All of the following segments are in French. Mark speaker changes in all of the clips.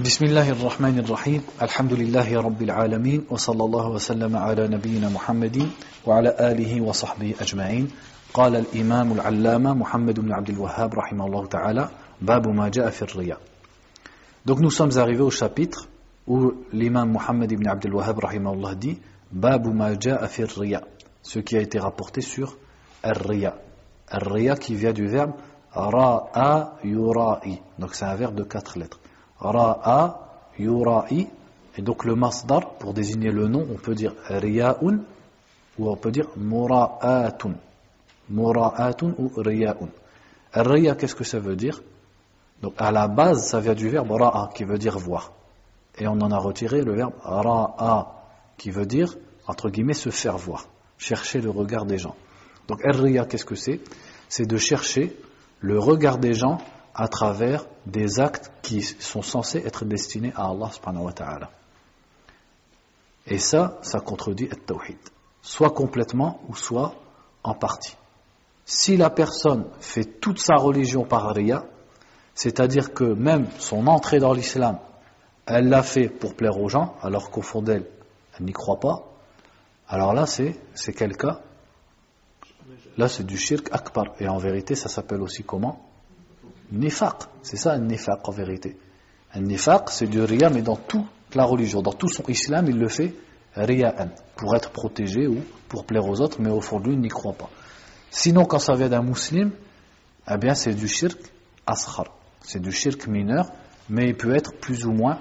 Speaker 1: بسم الله الرحمن الرحيم الحمد لله رب العالمين وصلى الله وسلم على نبينا محمد وعلى آله وصحبه أجمعين قال الإمام العلامة محمد بن عبد الوهاب رحمه الله تعالى باب ما جاء في الرياء Donc nous sommes arrivés au chapitre où l'imam Mohamed ibn Abd al-Wahhab رحمه الله dit باب ما جاء في الرياء سو كي a رابورتي rapporté الرياء الرياء كي فيا دو du verbe رأى يرائي donc c'est un verbe de quatre lettres. Ra'a yura'i. Et donc le masdar pour désigner le nom on peut dire riya'un ou on peut dire mura'atun. Mura'atun ou riya'un. Ar-riya qu'est-ce que ça veut dire? Donc à la base, ça vient du verbe ra'a qui veut dire voir. Et on en a retiré le verbe ra'a qui veut dire, entre guillemets, se faire voir, chercher le regard des gens. Donc riya, qu'est-ce que c'est? C'est de chercher le regard des gens à travers des actes qui sont censés être destinés à Allah subhanahu wa ta'ala. Et ça, ça contredit le tawhid. Soit complètement ou soit en partie. Si la personne fait toute sa religion par riya, c'est-à-dire que même son entrée dans l'islam, elle l'a fait pour plaire aux gens, alors qu'au fond d'elle, elle, n'y croit pas. Alors là, c'est quel cas? Là, c'est du shirk akbar. Et en vérité, ça s'appelle aussi comment? Nifaq. C'est ça, un nifaq en vérité. Un nifaq, c'est du riya, mais dans toute la religion, dans tout son islam, il le fait riya'an, pour être protégé ou pour plaire aux autres, mais au fond lui, n'y croit pas. Sinon, quand ça vient d'un musulman, eh bien, c'est du shirk askhar. C'est du shirk mineur, mais il peut être plus ou moins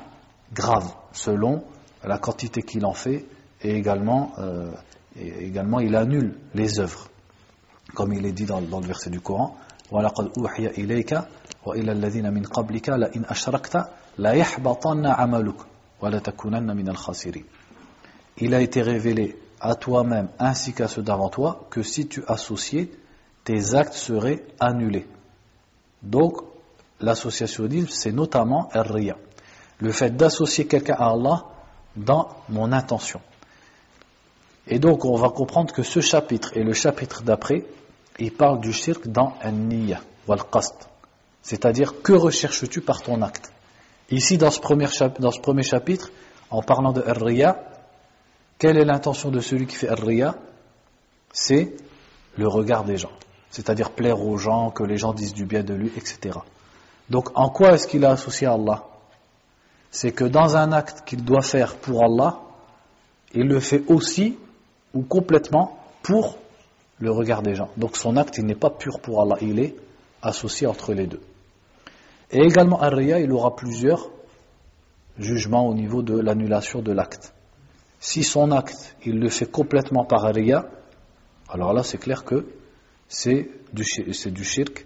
Speaker 1: grave, selon la quantité qu'il en fait, et également, euh, il annule les œuvres. Comme il est dit dans le verset du Coran, وَلَقَدْ أُوحِيَ إِلَيْكَ وَإِلَى الَّذِينَ مِنْ قَبْلِكَ لَإِنْ أَشْرَكْتَ لَيَحْبَطَنَّ عَمَلُكَ وَلَتَكُونَنَّ مِنَ الْخَاسِرِينَ Il a été révélé à toi-même ainsi qu'à ceux d'avant toi que si tu associais, tes actes seraient annulés. Donc, l'associationnisme, c'est notamment riya. Le fait d'associer quelqu'un à Allah dans mon intention. Et donc, on va comprendre que ce chapitre et le chapitre d'après, il parle du shirk dans an-niyya wal qasd. C'est-à-dire, que recherches-tu par ton acte? Ici, dans ce, premier chapitre, en parlant de riya, quelle est l'intention de celui qui fait riya C'est le regard des gens. C'est-à-dire plaire aux gens, que les gens disent du bien de lui, etc. Donc en quoi est-ce qu'il a associé à Allah? C'est que dans un acte qu'il doit faire pour Allah, il le fait aussi ou complètement pour le regard des gens. Donc son acte, il n'est pas pur pour Allah, il est associé entre les deux. Et également, à Riya, il aura plusieurs jugements au niveau de l'annulation de l'acte. Si son acte, il le fait complètement par Riya, alors là, c'est clair que c'est du, du shirk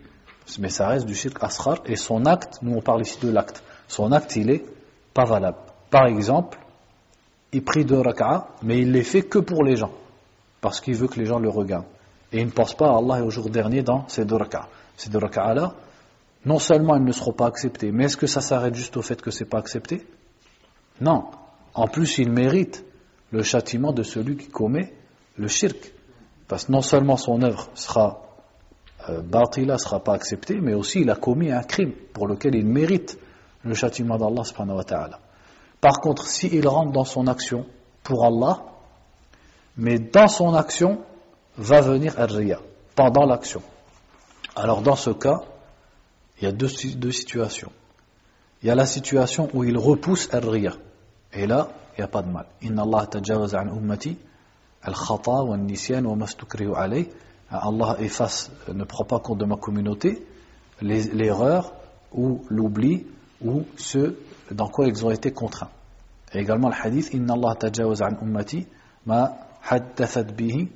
Speaker 1: mais ça reste du shirk asrar, et son acte, nous on parle ici de l'acte, son acte il est pas valable. Par exemple, il prie deux raka'a, mais il les fait que pour les gens, parce qu'il veut que les gens le regardent. Et il ne pense pas à Allah et au jour dernier dans ces deux raka'a. Ces deux raka'a-là, non seulement ils ne seront pas acceptés, mais est-ce que ça s'arrête juste au fait que c'est pas accepté? Non. En plus, il mérite le châtiment de celui qui commet le shirk. Parce que non seulement son œuvre sera euh, sera pas accepté, mais aussi il a commis un crime pour lequel il mérite le châtiment d'Allah subhanahu wa ta'ala. Par contre, s'il rentre dans son action pour Allah, mais dans son action va venir al-riya, pendant l'action. Alors dans ce cas, il y a deux, deux, situations. Il y a la situation où il repousse al-riya, et là, il n'y a pas de mal. Inna Allah tajawaz an ummati al-khata wa al-nisyan wa mastukrihu alayh Allah efface, ne prend pas compte de ma communauté l'erreur ou l'oubli ou ce dans quoi ils ont été contraints. Et également le hadith Inna Allah tajawaz an ummati ma haddathat bihi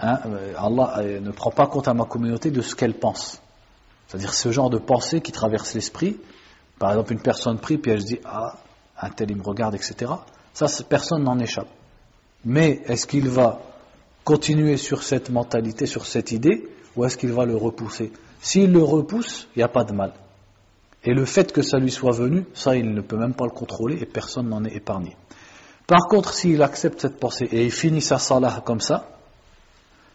Speaker 1: Hein, Allah euh, ne prend pas compte à ma communauté de ce qu'elle pense. C'est-à-dire ce genre de pensée qui traverse l'esprit. Par exemple, une personne prie, puis elle se dit Ah, un tel il me regarde, etc. Ça, personne n'en échappe. Mais est-ce qu'il va continuer sur cette mentalité, sur cette idée, ou est-ce qu'il va le repousser? S'il le repousse, il n'y a pas de mal. Et le fait que ça lui soit venu, ça, il ne peut même pas le contrôler et personne n'en est épargné. Par contre, s'il accepte cette pensée et il finit sa salah comme ça,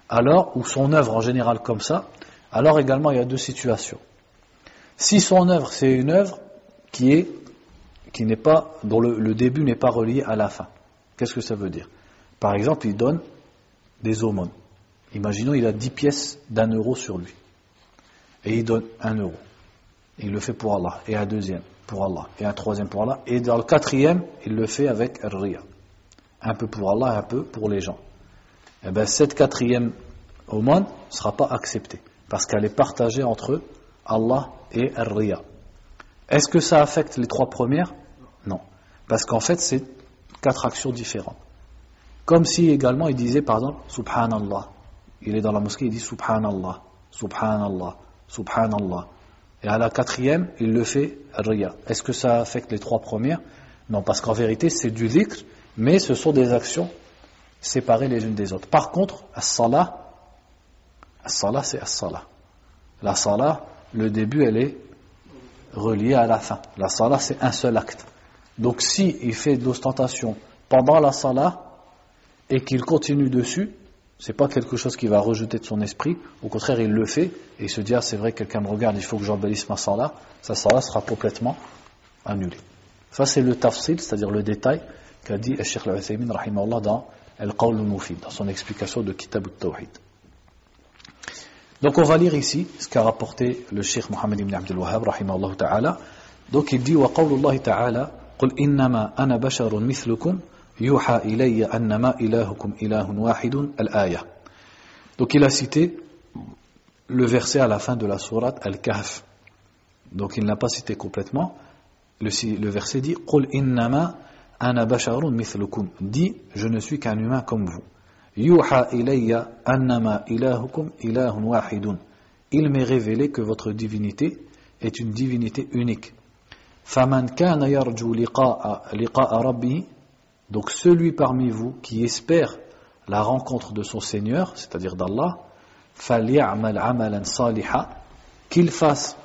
Speaker 1: alors, ou son œuvre en général comme ça, alors également il y a deux situations. Si son œuvre, c'est une œuvre qui est qui n'est pas dont le, début n'est pas relié à la fin. Qu'est-ce que ça veut dire? Par exemple, il donne des aumônes. Imaginons, il a 10 pièces d'un euro sur lui. Et il donne un euro. il le fait pour Allah. Et un deuxième pour Allah. Et un troisième pour Allah. Et dans le quatrième, il le fait avec Ria. Un peu pour Allah, un peu pour les gens. Et eh bien, cette quatrième aumône ne sera pas acceptée. Parce qu'elle est partagée entre Allah et Ria. Est-ce que ça affecte les trois premières? Non. Parce qu'en fait, c'est quatre actions différentes. Comme si également il disait par exemple Subhanallah. Il est dans la mosquée, il dit Subhanallah, Subhanallah, Subhanallah. Et à la quatrième, il le fait Riya. Est-ce que ça affecte les trois premières? Non, parce qu'en vérité, c'est du dhikr, mais ce sont des actions séparées les unes des autres. Par contre, as-salah, as-salah c'est as-salah. La salah, le début, elle est reliée à la fin. La salah, c'est un seul acte. Donc si il fait de l'ostentation pendant la salah et qu'il continue dessus, c'est pas quelque chose qui va rejeter de son esprit. Au contraire, il le fait et il se dit ah c'est vrai quelqu'un me regarde, il faut que j'embellisse ma salah. Sa salah sera complètement annulée. Ça c'est le tafsil, c'est-à-dire le détail qu'a dit Sheikh al-Uthaymin dans Al-Qawl al-Mufid, dans son explication de Kitab al-Tawhid. Donc on va lire ici ce qu'a rapporté le Cheikh Mohammed ibn Abdul Wahhab rahimahullah ta'ala. Donc il dit wa qawlullah ta'ala قل إنما أنا بشر مثلكم يوحى إلي أنما إلهكم إله واحد الآية Donc il a cité le verset à la fin de la sourate Al-Kahf. Donc il n'a pas cité complètement. Le, le verset dit قل إنما أنا بشر مثلكم dit je ne suis qu'un humain comme vous. Yuha ilayya annama ilahukum ilahun wahidun. Il m'est révélé que votre divinité est une divinité unique. Faman kana yarju liqa'a rabbi. Donc celui parmi vous qui espère la rencontre de son Seigneur, c'est-à-dire d'Allah, qu'il fasse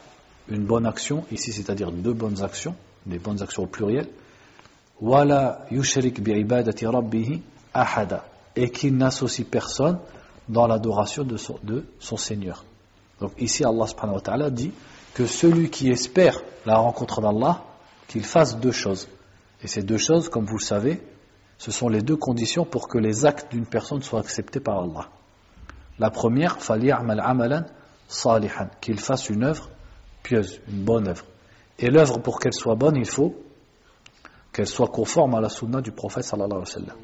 Speaker 1: une bonne action, ici c'est-à-dire deux bonnes actions, des bonnes actions au pluriel, et qu'il n'associe personne dans l'adoration de, de son, Seigneur. Donc ici Allah subhanahu wa ta'ala dit que celui qui espère la rencontre d'Allah, qu'il fasse deux choses. Et ces deux choses, comme vous le savez, ce sont les deux conditions pour que les actes d'une personne soient acceptés par Allah. La première, فَلْيَعْمَلْ amalan salihan, qu'il fasse une œuvre pieuse, une bonne œuvre. Et l'œuvre, pour qu'elle soit bonne, il faut qu'elle soit conforme à la sunna du prophète sallallahu alayhi wa sallam.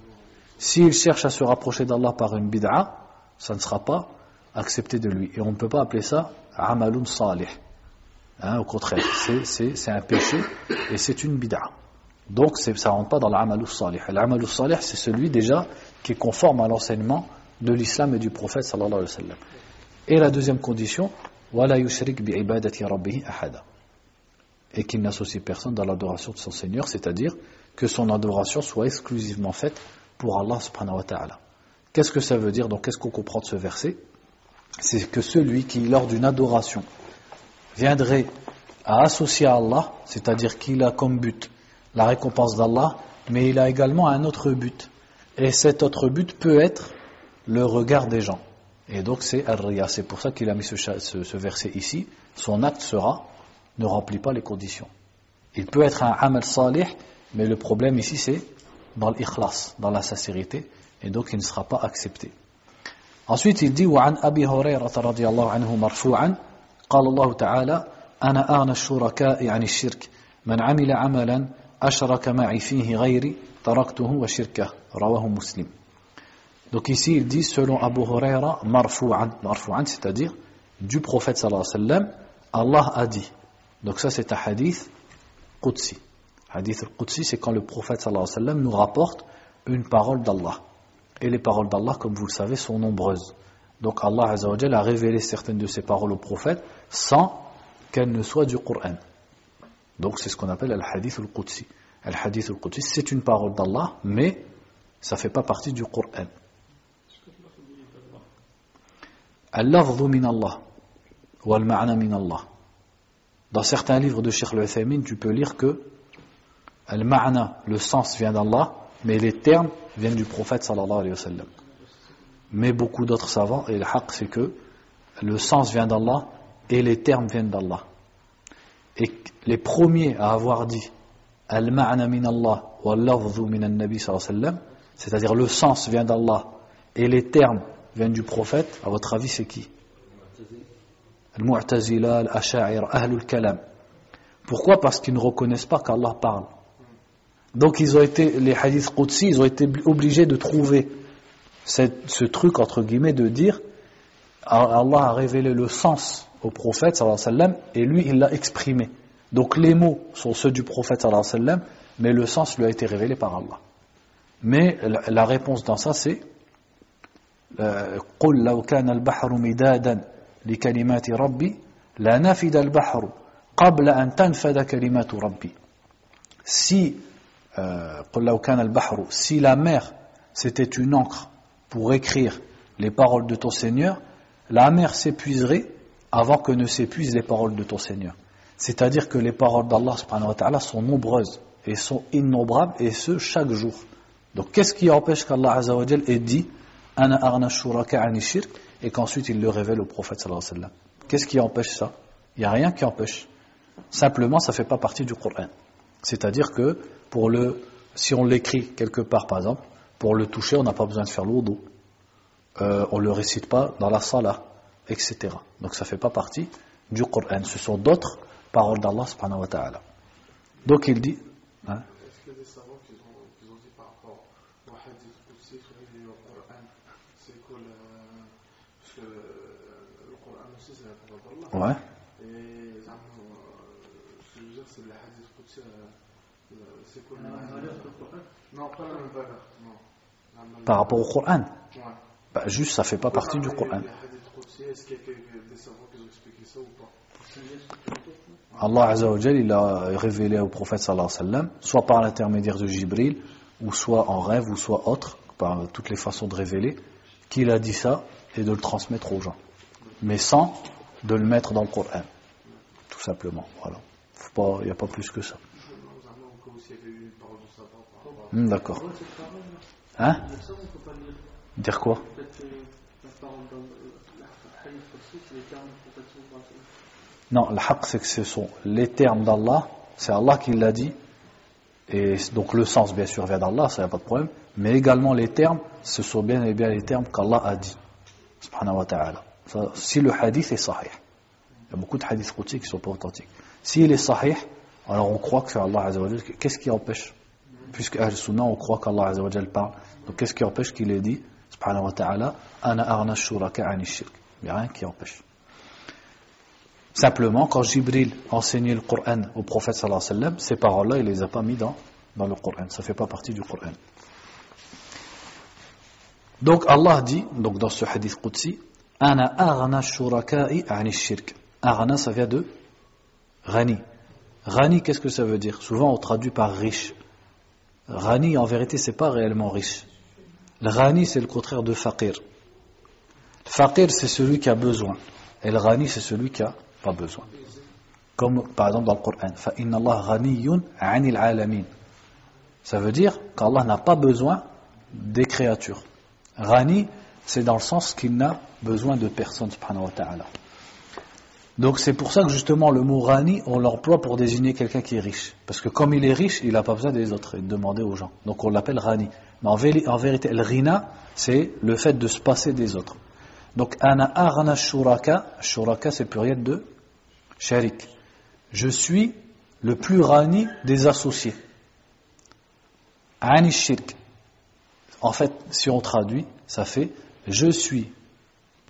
Speaker 1: S'il cherche à se rapprocher d'Allah par une bid'a, ça ne sera pas accepté de lui. Et on ne peut pas appeler ça amalun salih. Hein, au contraire, c'est un péché et c'est une bid'a. Donc ça ne rentre pas dans l'amalou salih. L'amalou salih, c'est celui déjà qui est conforme à l'enseignement de l'islam et du prophète sallallahu alayhi wa sallam. Et la deuxième condition, wala yushrik bi ibadati rabbih ahada. Et qu'il n'associe personne dans l'adoration de son Seigneur, c'est-à-dire que son adoration soit exclusivement faite pour Allah subhanahu wa ta'ala. Qu'est-ce que ça veut dire? Donc qu'est-ce qu'on comprend de ce verset? C'est que celui qui, lors d'une adoration, viendrait à associer à Allah, c'est-à-dire qu'il a comme but la récompense d'Allah, mais il a également un autre but. Et cet autre but peut être le regard des gens. Et donc c'est Ar-Riya. C'est pour ça qu'il a mis ce, ce, verset ici. Son acte sera, ne remplit pas les conditions. Il peut être un amal salih, mais le problème ici c'est dans l'ikhlas, dans la sincérité, et donc il ne sera pas accepté. Ensuite, il dit وعن أبي هريرة رضي الله عنه مرفوعا قال الله تعالى أنا أغنى الشركاء عن الشرك من عمل عملا donc ici il dit selon Abu Huraira marfou'an marfou'an c'est-à-dire du prophète sallallahu alayhi wa sallam Allah a dit. Donc ça c'est un hadith Qudsi. Hadith Qudsi c'est quand le prophète sallallahu alayhi wasallam nous rapporte une parole d'Allah. Et les paroles d'Allah comme vous le savez sont nombreuses. Donc Allah a révélé certaines de ses paroles au prophète sans qu'elles ne soient du Coran donc c'est ce qu'on appelle al-Hadith al-Qudsi. Al-Hadith al-Qudsi, c'est une parole d'Allah, mais ça ne fait pas partie du Coran. Al-Lafdhu min Allah, ou al-Ma'na min Allah. Dans certains livres de Sheikh al tu peux lire que Al-ma'na, le sens vient d'Allah, mais les termes viennent du prophète sallallahu alayhi wa sallam. Mais beaucoup d'autres savants, et le haq c'est que le sens vient d'Allah et les termes viennent d'Allah. Et les premiers à avoir dit Al-ma'na min Allah wa al min al-nabi c'est-à-dire le sens vient d'Allah et les termes viennent du prophète, à votre avis c'est qui Al-Mu'tazila, Al-Asha'ir, Ahlul Kalam. Pourquoi? Parce qu'ils ne reconnaissent pas qu'Allah parle. Donc ils ont été, les hadiths Qudsi, ils ont été obligés de trouver ce truc entre guillemets de dire Allah a révélé le sens au prophète sallallahu alayhi wa sallam, et lui il l'a exprimé. Donc les mots sont ceux du prophète sallallahu alayhi wa sallam, mais le sens lui a été révélé par Allah. Mais la réponse dans ça c'est قل لو كان البحر مدادا لكلمات ربي لنفد البحر قبل أن تنفد كلمات ربي si قل لو كان البحر si la mer c'était une encre pour écrire les paroles de ton Seigneur la mer s'épuiserait avant que ne s'épuisent les paroles de ton Seigneur. C'est-à-dire que les paroles d'Allah sont nombreuses et sont innombrables et ce chaque jour. Donc qu'est-ce qui empêche qu'Allah ait dit et qu'ensuite il le révèle au prophète Qu'est-ce qui empêche ça? Il n'y a rien qui empêche. Simplement, ça ne fait pas partie du Coran. C'est-à-dire que pour le, si on l'écrit quelque part, par exemple, pour le toucher, on n'a pas besoin de faire l'eau euh, on ne le récite pas dans la salah, etc. Donc ça ne fait pas partie du Coran. Ce sont d'autres paroles d'Allah subhanahu wa ta'ala. Donc il dit... Hein, Est-ce qu'il y a des savants qui ont, qui ont dit par rapport au hadith aussi et au Coran C'est que le, parce que le Coran aussi c'est la parole d'Allah. Ouais. Et ça, je veux dire c'est le hadith Qudsi, c'est quoi la valeur du Coran Non, pas la même valeur, non. Par rapport au Coran Ouais. Bah, juste, ça ne fait pas partie du Coran. Allah Azzawajal, il a révélé au prophète sallallahu alayhi sallam, soit par l'intermédiaire de Jibril, ou soit en rêve, ou soit autre, par toutes les façons de révéler, qu'il a dit ça et de le transmettre aux gens. Mais sans de le mettre dans le Coran. Tout simplement. Voilà. Il n'y a pas plus que ça. Hmm, d'accord. Hein? Dire quoi Non, le haq, c'est que ce sont les termes d'Allah, c'est Allah qui l'a dit, et donc le sens, bien sûr, vient d'Allah, ça n'y a pas de problème, mais également les termes, ce sont bien et bien les termes qu'Allah a dit, subhanahu wa ta'ala. Si le hadith est sahih, il y a beaucoup de hadiths qui ne sont pas authentiques. S'il est sahih, alors on croit que c'est Allah Qu'est-ce qui empêche? Puisque Ahl-Sunnah, on croit qu'Allah parle. Donc qu'est-ce qui empêche qu'il ait dit? Shuraka. Il n'y a rien qui empêche. Simplement, quand Jibril enseignait le Coran au prophète sallallahu alayhi wa sallam, ces paroles-là, il ne les a pas mis dans, dans le Coran. Ça ne fait pas partie du Coran. Donc Allah dit, donc dans ce hadith Qudsi, Ana arna shuraka'i shirk. Arna, ça vient de Rani. Rani, qu'est-ce que ça veut dire? Souvent on traduit par riche. Rani, en vérité, c'est pas réellement riche. Le Rani, c'est le contraire de faqir. Le faqir, c'est celui qui a besoin. Et le Rani, c'est celui qui a pas besoin. Comme par exemple dans le Coran, فَإِنَّ اللَّهَ غَنِيٌّ عَنِ الْعَالَمِينَ Ça veut dire qu'Allah n'a pas besoin des créatures. Rani, c'est dans le sens qu'il n'a besoin de personne, subhanahu wa ta'ala. Donc c'est pour ça que justement le mot rani, on l'emploie pour désigner quelqu'un qui est riche. Parce que comme il est riche, il n'a pas besoin des autres, il demander aux gens. Donc on l'appelle rani. Mais en, vérité, le rina, c'est le fait de se passer des autres. Donc ana arna shuraka, shuraka c'est pluriel de sharik. Je suis le plus rani des associés. Ani shirk. En fait, si on traduit, ça fait je suis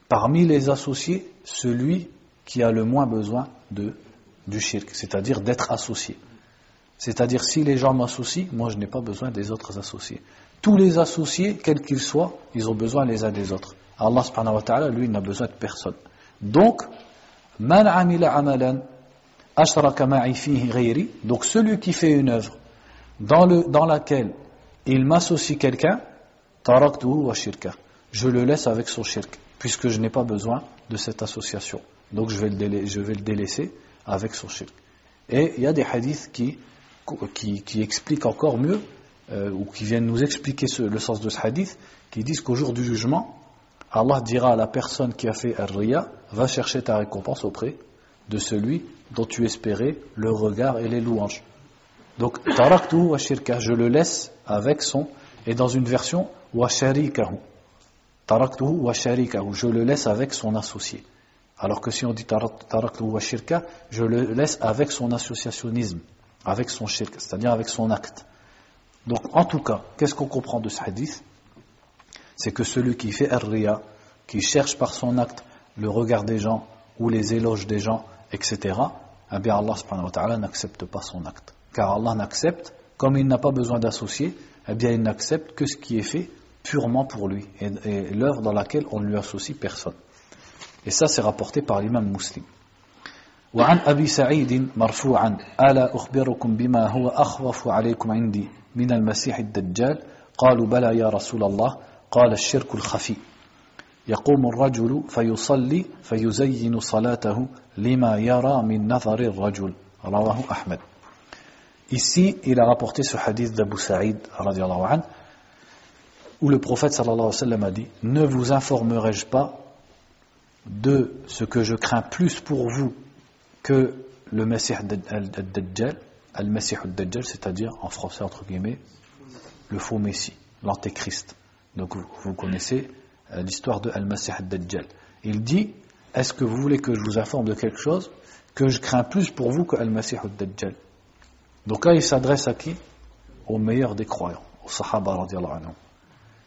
Speaker 1: parmi les associés celui qui a le moins besoin de, du shirk, c'est-à-dire d'être associé. C'est-à-dire si les gens m'associent, moi je n'ai pas besoin des autres associés. Tous les associés, quels qu'ils soient, ils ont besoin les uns des autres. Allah subhanahu wa ta'ala, lui, n'a besoin de personne. Donc, man amila amalan ashraka fihi donc celui qui fait une œuvre dans, le, dans laquelle il m'associe quelqu'un, taraktuhu wa shirka. Je le laisse avec son shirk, puisque je n'ai pas besoin de cette association. Donc je vais le, délaisser avec son shirk. Et il y a des hadiths qui, qui expliquent encore mieux, euh, ou qui viennent nous expliquer le sens de ce hadith, qui disent qu'au jour du jugement, Allah dira à la personne qui a fait ar-riya, va chercher ta récompense auprès de celui dont tu espérais le regard et les louanges. Donc, taraktuhu wa shirka, je le laisse avec son, et dans une version, wa sharikahu. Taraktuhu wa sharikahu, je le laisse avec son associé. Alors que si on dit taraktuhu wa shirka, je le laisse avec son associationnisme, avec son shirk, c'est-à-dire avec son acte. Donc, en tout cas, qu'est-ce qu'on comprend de ce hadith? C'est que celui qui fait ar qui cherche par son acte le regard des gens ou les éloges des gens, etc., eh bien Allah n'accepte pas son acte. Car Allah n'accepte, comme il n'a pas besoin d'associer, eh bien il n'accepte que ce qui est fait purement pour lui, et, l'œuvre dans laquelle on ne lui associe personne. Et ça c'est rapporté par l'imam muslim. وعن أبي سعيد مرفوعا ألا أخبركم بما هو أخوف عليكم عندي من المسيح الدجال؟ قالوا بلى يا رسول الله. قال الشرك الخفي. يقوم الرجل فيصلي فيزين صلاته لما يرى من نظر الرجل. رواه أحمد. Ici, il a rapporté ce hadith d'Abu Sa'id anhu, où le prophète sallallahu alayhi wa sallam a dit Ne vous informerai-je pas de ce que je crains plus pour vous que le Messie al-Dajjal, al-Messie al-Dajjal, c'est-à-dire en français entre guillemets, le faux Messie, l'antéchrist. Donc vous, connaissez euh, l'histoire de al-Messie al-Dajjal. Il dit Est-ce que vous voulez que je vous informe de quelque chose que je crains plus pour vous que al-Messie al-Dajjal? Donc là, il s'adresse à qui? Au meilleur des croyants, aux Sahaba anhu.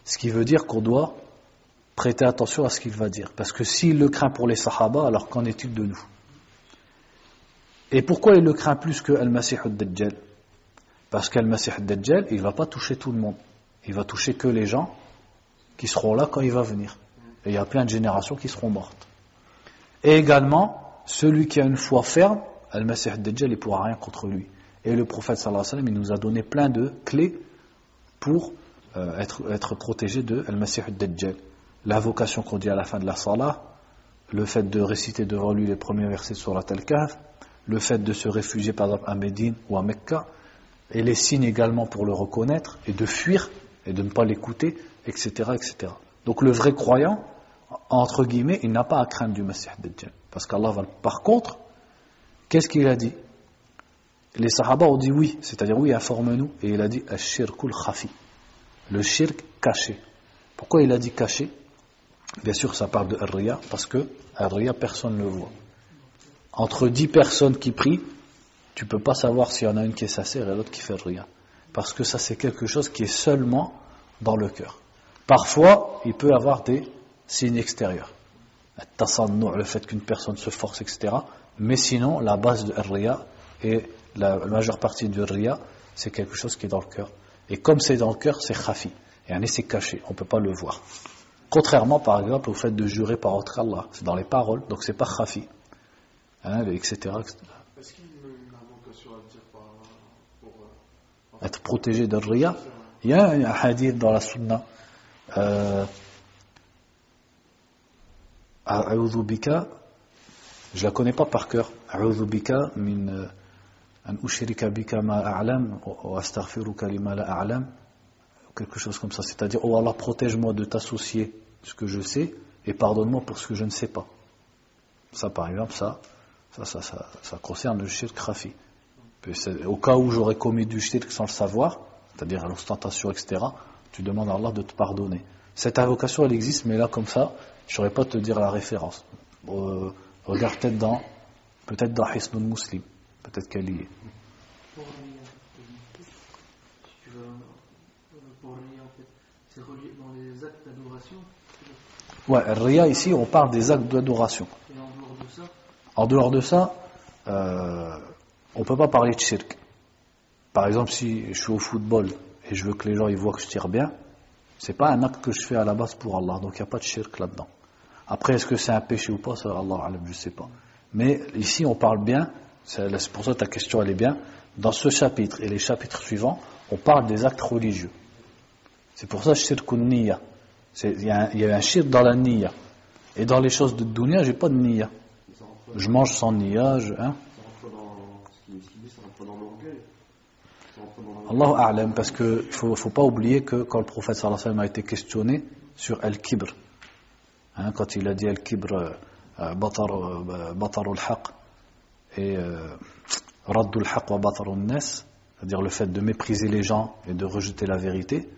Speaker 1: Ce qui veut dire qu'on doit prêter attention à ce qu'il va dire. Parce que s'il le craint pour les Sahaba, alors qu'en est-il de nous? Et pourquoi il le craint plus que Al-Masih al-Dajjal? Parce qu'Al-Masih al-Dajjal, il ne va pas toucher tout le monde. Il va toucher que les gens qui seront là quand il va venir. Et il y a plein de générations qui seront mortes. Et également, celui qui a une foi ferme, Al-Masih al-Dajjal, il ne pourra rien contre lui. Et le prophète sallallahu alayhi wa sallam, il nous a donné plein de clés pour euh, être, protégé de Al-Masih al-Dajjal. L'invocation qu'on dit à la fin de la salah, le fait de réciter devant lui les premiers versets sur la Al-Kahf, le fait de se réfugier par exemple à Médine ou à Mecca, et les signes également pour le reconnaître, et de fuir, et de ne pas l'écouter, etc., etc. Donc le vrai croyant, entre guillemets, il n'a pas à craindre du Masih Dajjal. Parce qu'Allah va... Par contre, qu'est-ce qu'il a dit? Les Sahaba ont dit oui, c'est-à-dire oui, informe-nous. Et il a dit Ashirkul khafi, le shirk caché. Pourquoi il a dit caché? Bien sûr, ça parle de Ar-Riya, parce que Ar-Riya, personne ne le voit. Entre dix personnes qui prient, tu ne peux pas savoir s'il y en a une qui est sincère et l'autre qui fait Ar-Riya. Parce que ça, c'est quelque chose qui est seulement dans le cœur. Parfois, il peut y avoir des signes extérieurs. Le fait qu'une personne se force, etc. Mais sinon, la base de Ar-Riya est la, majeure partie du ria, c'est quelque chose qui est dans le cœur. Et comme c'est dans le cœur, c'est khafi. Et c'est caché, on ne peut pas le voir. Contrairement, par exemple, au fait de jurer par autre Allah. C'est dans les paroles, donc c'est pas khafi. Hein, etc. Est-ce qu'il y a une invocation à dire pour, euh, Être protégé d'un ria Il y a un hadith dans la sunna. Euh, je la connais pas par cœur. min quelque chose comme ça c'est-à-dire oh Allah protège-moi de t'associer ce que je sais et pardonne-moi pour ce que je ne sais pas ça par exemple ça ça, ça, ça, ça concerne le shirk khafi au cas où j'aurais commis du shirk sans le savoir c'est-à-dire l'ostentation etc tu demandes à Allah de te pardonner. Cette invocation elle existe mais là comme ça je ne saurais pas te dire la référence. Euh, regarde peut-être dans peut-être dans Hisnul Muslim Peut-être qu'elle y est. Pour c'est relié dans les actes d'adoration. Ouais, Ria ici, on parle des actes d'adoration. Et en dehors de ça En dehors de ça, euh, on ne peut pas parler de shirk. Par exemple, si je suis au football et je veux que les gens voient que je tire bien, c'est pas un acte que je fais à la base pour Allah, donc il n'y a pas de shirk là-dedans. Après, est-ce que c'est un péché ou pas, ça, Allah, je ne sais pas. Mais ici, on parle bien c'est pour ça que ta question elle est bien. Dans ce chapitre et les chapitres suivants, on parle des actes religieux. C'est pour ça shirkun niya. Il y, a un shirk dans la niya. Et dans les choses de dunya, j'ai pas de niya. Je mange sans niya. Je, hein? Allah a'lam, parce qu'il ne faut, pas oublier que quand le prophète sallallahu alayhi wa a été questionné sur Al-Kibr, hein, quand il a dit Al-Kibr, euh, euh, Batar al-Haq, et euh, Raddul Haq wa Nas, c'est-à-dire le fait de mépriser les gens et de rejeter la vérité.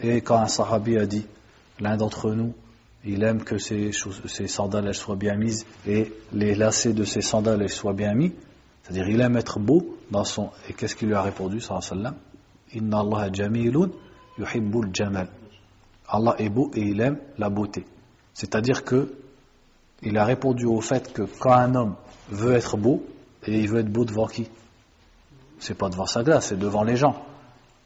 Speaker 1: Et quand un sahabi a dit, l'un d'entre nous, il aime que ses, sandales soient bien mises et les lacets de ses sandales soient bien mis, c'est-à-dire il aime être beau dans son... Et qu'est-ce qu'il lui a répondu, sallallahu Inna Allah yuhibbul jamal. Allah est beau et il aime la beauté. C'est-à-dire que il a répondu au fait que quand un homme veut être beau, et il veut être beau devant qui? C'est pas devant sa glace, c'est devant les gens.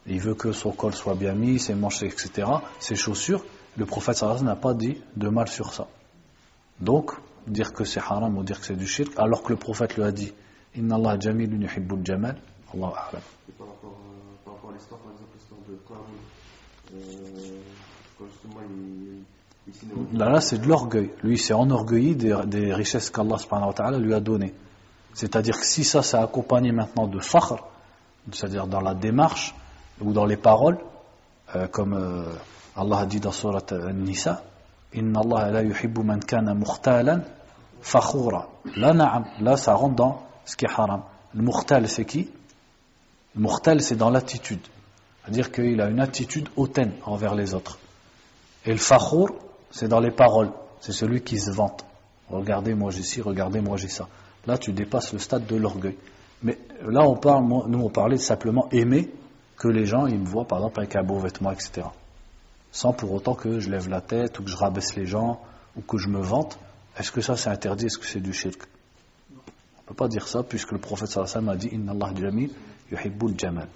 Speaker 1: Il veut que son col soit bien mis, ses manches, etc., ses chaussures. Le prophète sallallahu n'a pas dit de mal sur ça. Donc, dire que c'est haram ou dire que c'est du shirk, alors que le prophète lui a dit Inna Allah jamilun yuhibbul jamal, Allah a'lam.
Speaker 2: Par rapport, euh, par rapport à l'histoire, par exemple, l'histoire de Qarun, euh, quand justement il
Speaker 1: Là, là c'est de l'orgueil. Lui, s'est enorgueilli des, des richesses qu'Allah lui a données. C'est-à-dire que si ça s'est accompagné maintenant de fakhr, c'est-à-dire dans la démarche ou dans les paroles, euh, comme Allah a dit dans Surat An-Nisa, Inna Allah la yuhibbu man kana mukhtalan fakhura. Là, na'am, là, ça rentre dans ce qui est haram. Le mukhtal, c'est qui? Le mukhtal, c'est dans l'attitude. C'est-à-dire qu'il a une attitude hautaine envers les autres. Et le fakhour, c'est dans les paroles. C'est celui qui se vante. Regardez, moi j'ai ci, regardez, moi j'ai ça. Là, tu dépasses le stade de l'orgueil. Mais là, on parle, nous, on parlait simplement aimer que les gens, ils me voient, par exemple, avec un beau vêtement, etc. Sans pour autant que je lève la tête, ou que je rabaisse les gens, ou que je me vante. Est-ce que ça, c'est interdit? Est-ce que c'est du shirk? On ne peut pas dire ça, puisque le prophète sallallahu a dit Inna Allah jamil yuhibbul jamal.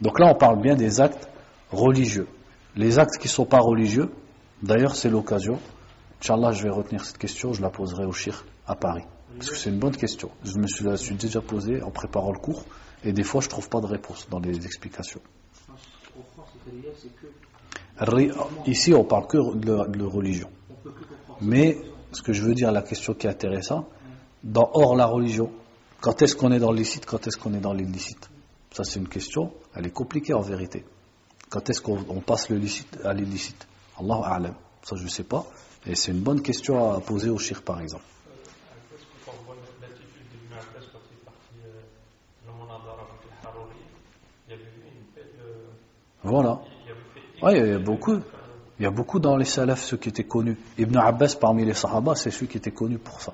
Speaker 1: Donc là, on parle bien des actes religieux. Les actes qui ne sont pas religieux, D'ailleurs, c'est l'occasion. Inch'Allah, je vais retenir cette question, je la poserai au Shir à Paris. Parce que c'est une bonne question. Je me suis, déjà posée en préparant le cours, et des fois, je ne trouve pas de réponse dans les explications. Ici, on parle que de, religion. Mais, ce que je veux dire, la question qui est intéressante, dans hors la religion, quand est-ce qu'on est dans l'illicite, quand est-ce qu'on est dans l'illicite? Ça, c'est une question, elle est compliquée en vérité. Quand est-ce qu'on passe le licite à l'illicite? Allah A'lam. Ça, je ne sais pas. Et c'est une bonne question à poser au shir, par exemple. Voilà. Il y a beaucoup. Il y a beaucoup dans les salafs ceux qui étaient connus. Ibn Abbas parmi les sahaba, c'est celui qui était connu pour ça.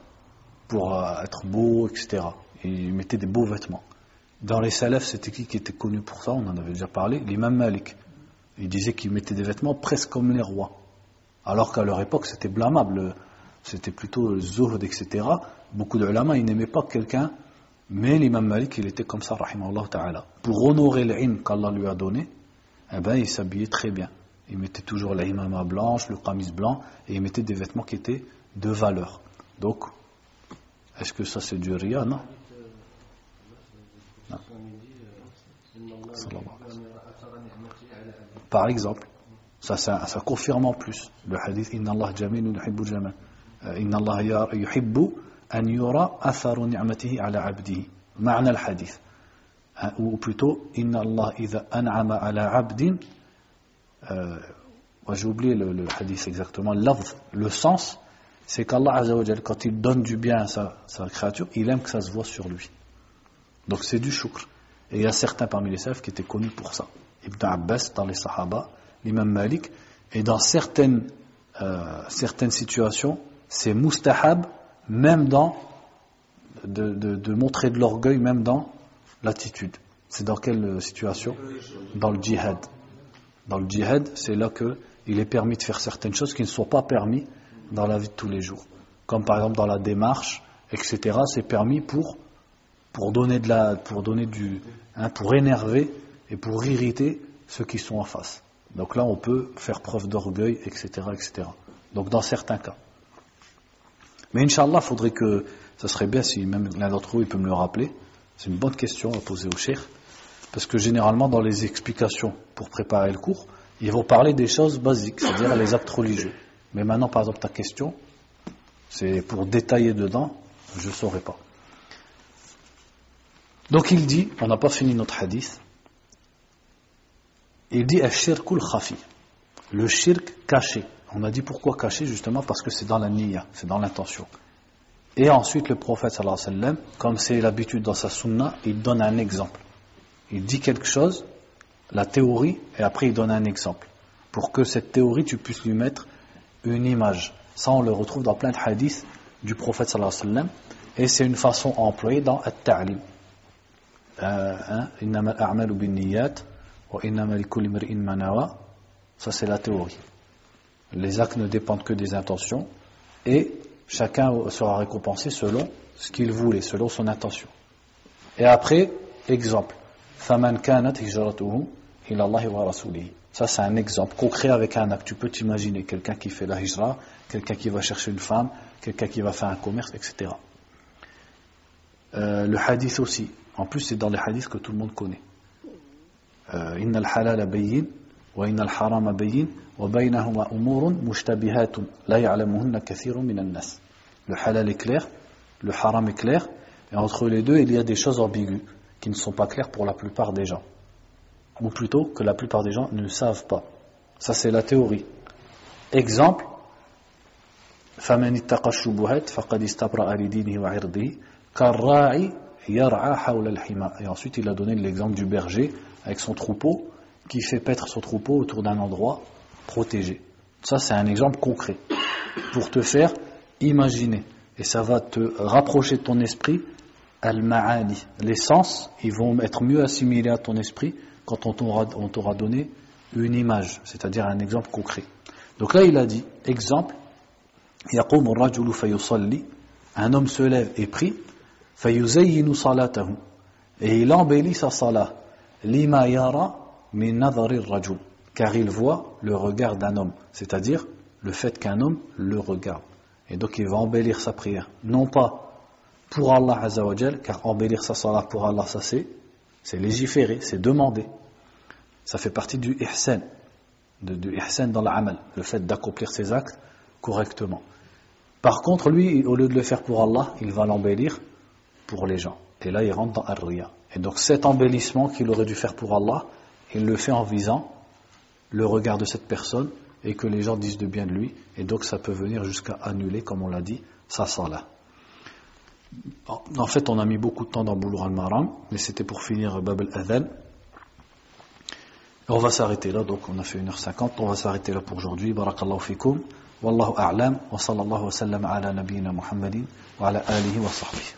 Speaker 1: Pour euh, être beau, etc. Il mettait des beaux vêtements. Dans les salafs, c'était qui qui était connu pour ça? On en avait déjà parlé. L'imam Malik. Il disait qu'ils mettaient des vêtements presque comme les rois. Alors qu'à leur époque, c'était blâmable. C'était plutôt zuhd, etc. Beaucoup de ulama, ils n'aimaient pas quelqu'un, mais l'imam Malik, il était comme ça, ta'ala. Pour honorer l'ilm qu'Allah lui a donné, eh ben, il s'habillait très bien. Il mettait toujours la imama blanche, le qamis blanc, et il mettait des vêtements qui étaient de valeur. Donc, est-ce que ça c'est du ria Non. non. Par exemple, ça, ça, ça, confirme en plus le hadith Inna Allah jamil yuhibbu jamal. Euh, Inna Allah yuhibbu an yura atharu ni'matihi ala abdihi. Ma'na al-hadith. Hein, ou plutôt, Inna Allah idha an'ama ala abdin. Euh, j'ai oublié le, hadith exactement. Le sens, c'est qu'Allah quand il donne du bien à sa, créature, il aime que ça se voit sur lui. Donc c'est du shukr. Et il y a certains parmi les salafs qui étaient connus pour ça. Ibn Abbas dans les Sahaba, l'imam Malik, et dans certaines, euh, certaines situations, c'est mustahab, même dans, de montrer de l'orgueil, même dans l'attitude. C'est dans quelle euh, situation? Dans le djihad. Dans le djihad, c'est là qu'il est permis de faire certaines choses qui ne sont pas permis dans la vie de tous les jours. Comme par exemple dans la démarche, etc. C'est permis pour, pour donner de la, pour donner du, hein, pour énerver et pour irriter ceux qui sont en face. Donc là, on peut faire preuve d'orgueil, etc., etc. Donc dans certains cas. Mais Inch'Allah, faudrait que, ça serait bien si même l'un d'entre vous il peut me le rappeler. C'est une bonne question à poser au cher. Parce que généralement, dans les explications pour préparer le cours, ils vont parler des choses basiques, c'est-à-dire les actes religieux. Mais maintenant, par exemple, ta question, c'est pour détailler dedans, je ne saurais pas. Donc il dit, on n'a pas fini notre hadith, il dit shirkul khafi, le shirk caché. On a dit pourquoi caché justement parce que c'est dans la niya, c'est dans l'intention. Et ensuite, le prophète, alayhi wa comme c'est l'habitude dans sa sunna, il donne un exemple. Il dit quelque chose, la théorie, et après il donne un exemple. Pour que cette théorie, tu puisses lui mettre une image. Ça, on le retrouve dans plein de hadiths du prophète, alayhi wa. Et c'est une façon employée dans At-Ta'lim. Euh, hein, ça c'est la théorie. Les actes ne dépendent que des intentions et Chacun sera récompensé selon ce qu'il voulait, selon son intention. Et après, exemple. Ça, c'est un exemple concret avec un acte. Tu peux t'imaginer quelqu'un qui fait la hijra, quelqu'un qui va chercher une femme, quelqu'un qui va faire un commerce, etc. Euh, le hadith aussi. En plus, c'est dans les hadiths que tout le monde connaît. Euh, inna al-halal bayyin wa inna al-haram bayyin wa baynahuma umurun mushtabihatun la ya'lamuhunna kathirun min le halal est clair, le haram est clair, et entre les deux, il y a des choses ambiguës qui ne sont pas claires pour la plupart des gens. Ou plutôt que la plupart des gens ne savent pas. Ça, c'est la théorie. Exemple Et ensuite, il a donné l'exemple du berger avec son troupeau qui fait paître son troupeau autour d'un endroit protégé. Ça, c'est un exemple concret pour te faire imaginer. Et ça va te rapprocher de ton esprit, al-ma'ani. Les sens, ils vont être mieux assimilés à ton esprit quand on t'aura donné une image, c'est-à-dire un exemple concret. Donc là, il a dit, exemple, un homme se lève et prie, et il embellit sa salah, lima yara min car il voit le regard d'un homme, c'est-à-dire le fait qu'un homme le regarde et donc il va embellir sa prière non pas pour Allah azawajal car embellir sa salat pour Allah ça c'est c'est légiféré c'est demandé ça fait partie du ihsan du ihsan dans l'amal le fait d'accomplir ses actes correctement par contre lui au lieu de le faire pour Allah il va l'embellir pour les gens. Et là, il rentre dans Ar-Riya. Et donc cet embellissement qu'il aurait dû faire pour Allah, il le fait en visant le regard de cette personne et que les gens disent de bien de lui. Et donc ça peut venir jusqu'à annuler, comme on l'a dit, sa salat. En fait, on a mis beaucoup de temps dans Boulour al-Maram, mais c'était pour finir Bab al-Adhan. On va s'arrêter là, donc on a fait 1h50, on va s'arrêter là pour aujourd'hui. Barakallahu fikum. Wallahu a'lam, wa sallallahu wa sallam ala nabiyyina Muhammadin, wa ala alihi wa sahbihi.